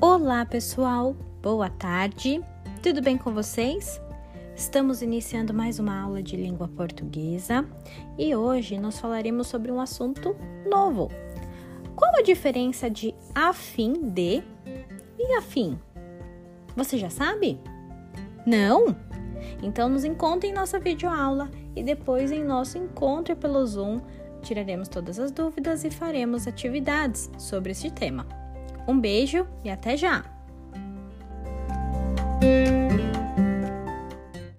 Olá, pessoal. Boa tarde. Tudo bem com vocês? Estamos iniciando mais uma aula de língua portuguesa e hoje nós falaremos sobre um assunto novo. Qual a diferença de afim de e afim? Você já sabe? Não? Então nos encontre em nossa videoaula e depois em nosso encontro pelo Zoom tiraremos todas as dúvidas e faremos atividades sobre este tema. Um beijo e até já!